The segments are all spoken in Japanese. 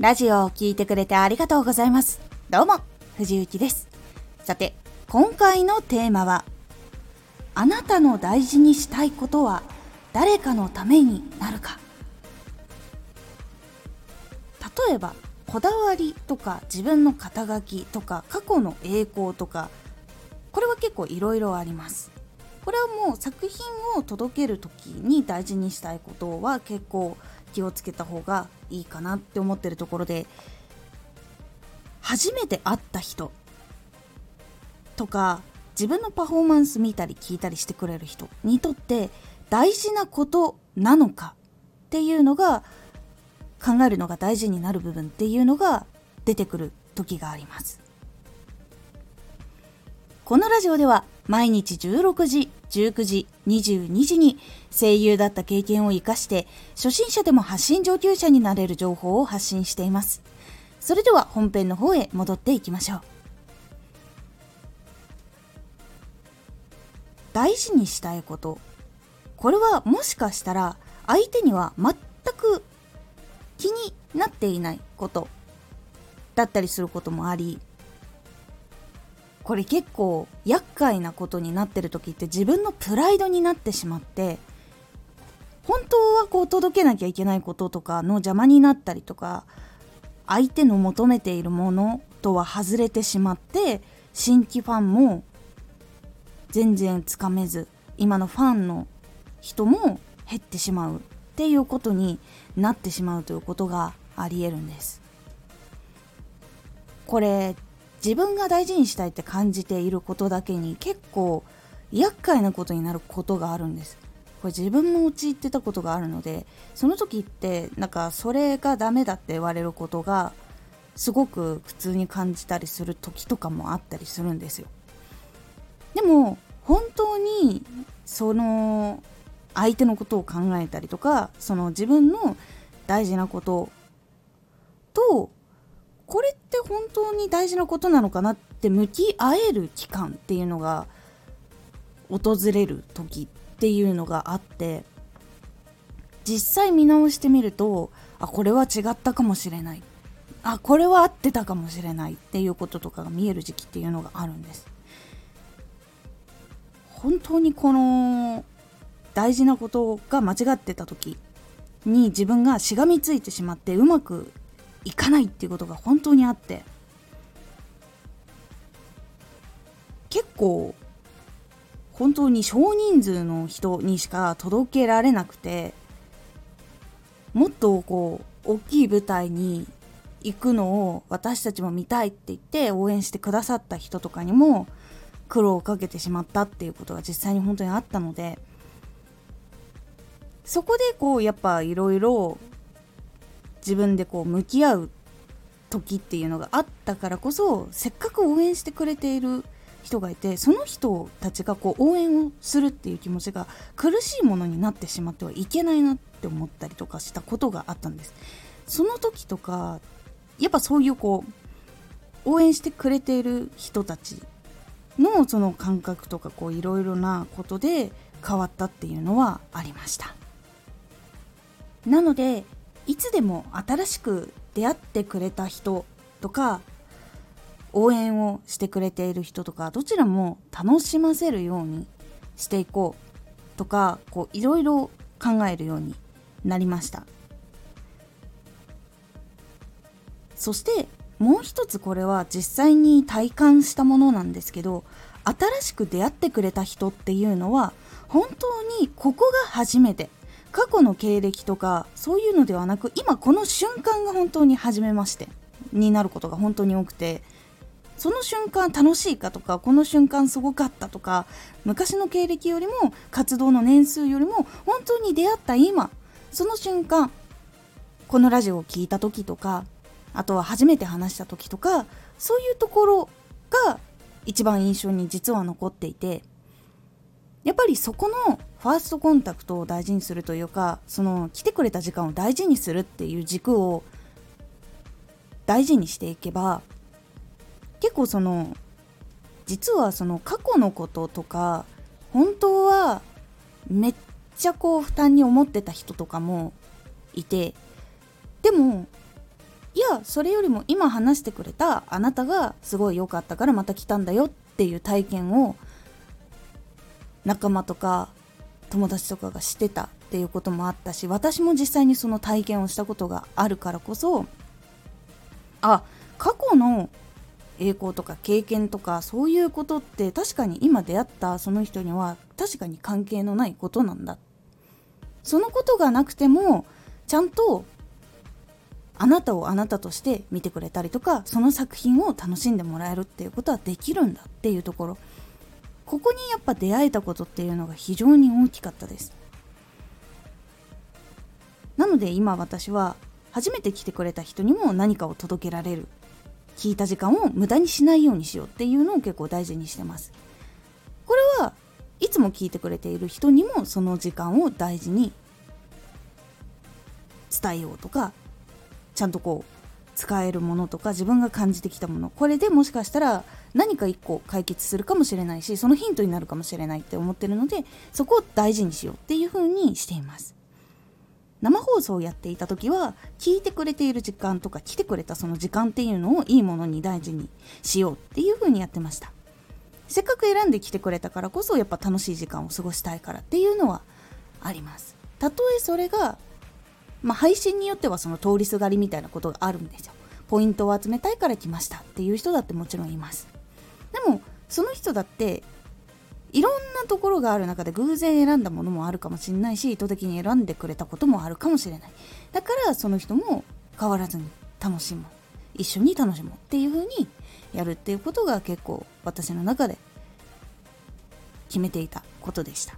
ラジオを聴いてくれてありがとうございます。どうも、藤幸です。さて、今回のテーマは、あなたの大事にしたいことは誰かのためになるか。例えば、こだわりとか自分の肩書きとか過去の栄光とか、これは結構いろいろあります。これはもう作品を届ける時に大事にしたいことは結構気をつけた方がいいかなって思ってるところで初めて会った人とか自分のパフォーマンス見たり聞いたりしてくれる人にとって大事なことなのかっていうのが考えるのが大事になる部分っていうのが出てくる時があります。このラジオでは毎日16時19時、22時に声優だった経験を活かして初心者でも発信上級者になれる情報を発信しています。それでは本編の方へ戻っていきましょう。大事にしたいこと。これはもしかしたら相手には全く気になっていないことだったりすることもありこれ結構厄介なことになってる時って自分のプライドになってしまって本当はこう届けなきゃいけないこととかの邪魔になったりとか相手の求めているものとは外れてしまって新規ファンも全然つかめず今のファンの人も減ってしまうっていうことになってしまうということがありえるんです。これ自分が大事にしたいって感じていることだけに結構厄介なことになることがあるんです。これ自分も陥ってたことがあるのでその時ってなんかそれがダメだって言われることがすごく苦痛に感じたりする時とかもあったりするんですよ。でも本当にその相手のことを考えたりとかその自分の大事なこととこれって本当に大事なことなのかなって向き合える期間っていうのが訪れる時っていうのがあって実際見直してみるとあこれは違ったかもしれない。あこれは合ってたかもしれないっていうこととかが見える時期っていうのがあるんです。本当にこの大事なことが間違ってた時に自分がしがみついてしまってうまくいかないっていうことが本当にあって結構本当に少人数の人にしか届けられなくてもっとこう大きい舞台に行くのを私たちも見たいって言って応援してくださった人とかにも苦労をかけてしまったっていうことが実際に本当にあったのでそこでこうやっぱいろいろ自分でこう向き合う時っていうのがあったからこそせっかく応援してくれている人がいてその人たちがこう応援をするっていう気持ちが苦しいものになってしまってはいけないなって思ったりとかしたことがあったんです。その時とかやっぱそういうこう応援してくれている人たちのその感覚とかこういろいろなことで変わったっていうのはありました。なのでいつでも新しく出会ってくれた人とか応援をしてくれている人とかどちらも楽しませるようにしていこうとかこういろいろ考えるようになりました。そしてもう一つこれは実際に体感したものなんですけど新しく出会ってくれた人っていうのは本当にここが初めて。過去の経歴とかそういうのではなく今この瞬間が本当に初めましてになることが本当に多くてその瞬間楽しいかとかこの瞬間すごかったとか昔の経歴よりも活動の年数よりも本当に出会った今その瞬間このラジオを聴いた時とかあとは初めて話した時とかそういうところが一番印象に実は残っていてやっぱりそこのファーストコンタクトを大事にするというかその来てくれた時間を大事にするっていう軸を大事にしていけば結構その実はその過去のこととか本当はめっちゃこう負担に思ってた人とかもいてでもいやそれよりも今話してくれたあなたがすごい良かったからまた来たんだよっていう体験を仲間とか友達とかがしてたっていうこともあったし私も実際にその体験をしたことがあるからこそあ過去の栄光とか経験とかそういうことって確かに今出会ったその人には確かに関係のないことなんだ。そのことがなくてもちゃんとあなたをあなたとして見てくれたりとかその作品を楽しんでもらえるっていうことはできるんだっていうところ。ここにやっぱ出会えたことっていうのが非常に大きかったです。なので今私は初めて来てくれた人にも何かを届けられる。聞いた時間を無駄にしないようにしようっていうのを結構大事にしてます。これはいつも聞いてくれている人にもその時間を大事に伝えようとかちゃんとこう使えるものとか自分が感じてきたもの。これでもしかしたら何か一個解決するかもしれないしそのヒントになるかもしれないって思ってるのでそこを大事にしようっていう風にしています。生放送をやっていた時は聞いてくれている時間とか来てくれたその時間っていうのをいいものに大事にしようっていう風にやってました。せっかく選んできてくれたからこそやっぱ楽しい時間を過ごしたいからっていうのはあります。たとえそれがまあ、配信によってはその通りすがりみたいなことがあるんですよ。ポイントを集めたいから来ましたっていう人だってもちろんいます。でもその人だっていろんなところがある中で偶然選んだものもあるかもしれないし意図的に選んでくれたこともあるかもしれない。だからその人も変わらずに楽しもう。一緒に楽しもうっていう風にやるっていうことが結構私の中で決めていたことでした。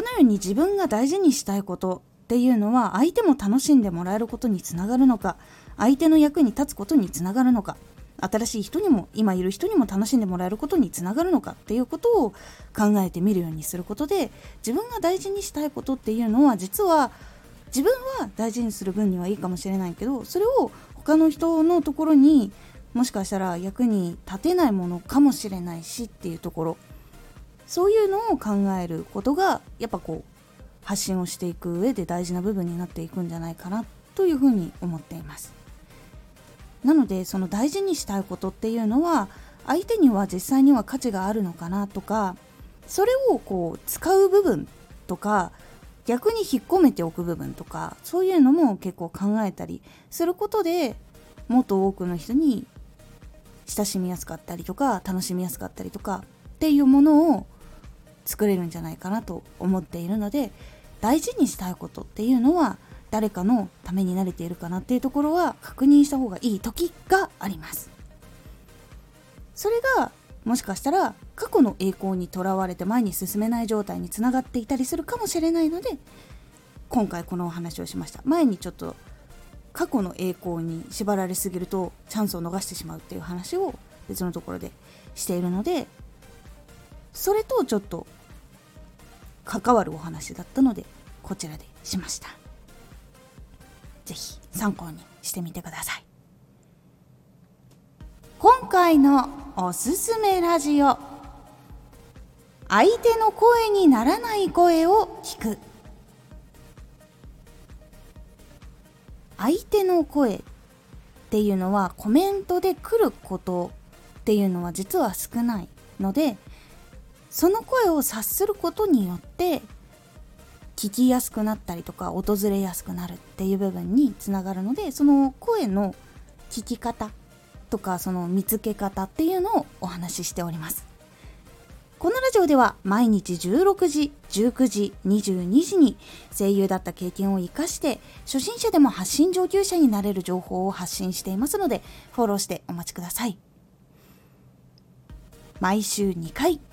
このように自分が大事にしたいことっていうのは相手も楽しんでもらえることにつながるのか相手の役に立つことにつながるのか新しい人にも今いる人にも楽しんでもらえることにつながるのかっていうことを考えてみるようにすることで自分が大事にしたいことっていうのは実は自分は大事にする分にはいいかもしれないけどそれを他の人のところにもしかしたら役に立てないものかもしれないしっていうところ。そういうのを考えることがやっぱこう発信をしていく上で大事な部分になっていくんじゃないかなというふうに思っています。なのでその大事にしたいことっていうのは相手には実際には価値があるのかなとかそれをこう使う部分とか逆に引っ込めておく部分とかそういうのも結構考えたりすることでもっと多くの人に親しみやすかったりとか楽しみやすかったりとかっていうものを作れるんじゃないかなと思っているので大事にしたいことっていうのは誰かのためになれているかなっていうところは確認した方がいい時があります。それがもしかしたら過去の栄光にとらわれて前に進めない状態につながっていたりするかもしれないので今回このお話をしました。前にちょっと過去の栄光に縛られすぎるとチャンスを逃してしまうっていう話を別のところでしているのでそれとちょっと関わるお話だったのでこちらでしました。是非参考にしてみてください。今回のおすすめラジオ。相手の声にならない声を聞く。相手の声っていうのはコメントで来ることっていうのは実は少ないのでその声を察することによって聞きやすくなったりとか訪れやすくなるっていう部分につながるのでその声の聞き方とかその見つけ方っていうのをお話ししております。このラジオでは毎日16時19時22時に声優だった経験を生かして初心者でも発信上級者になれる情報を発信していますのでフォローしてお待ちください。毎週2回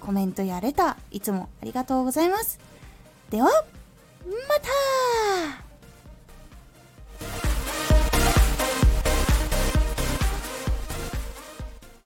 コメントやレターいつもありがとうございます。ではまた。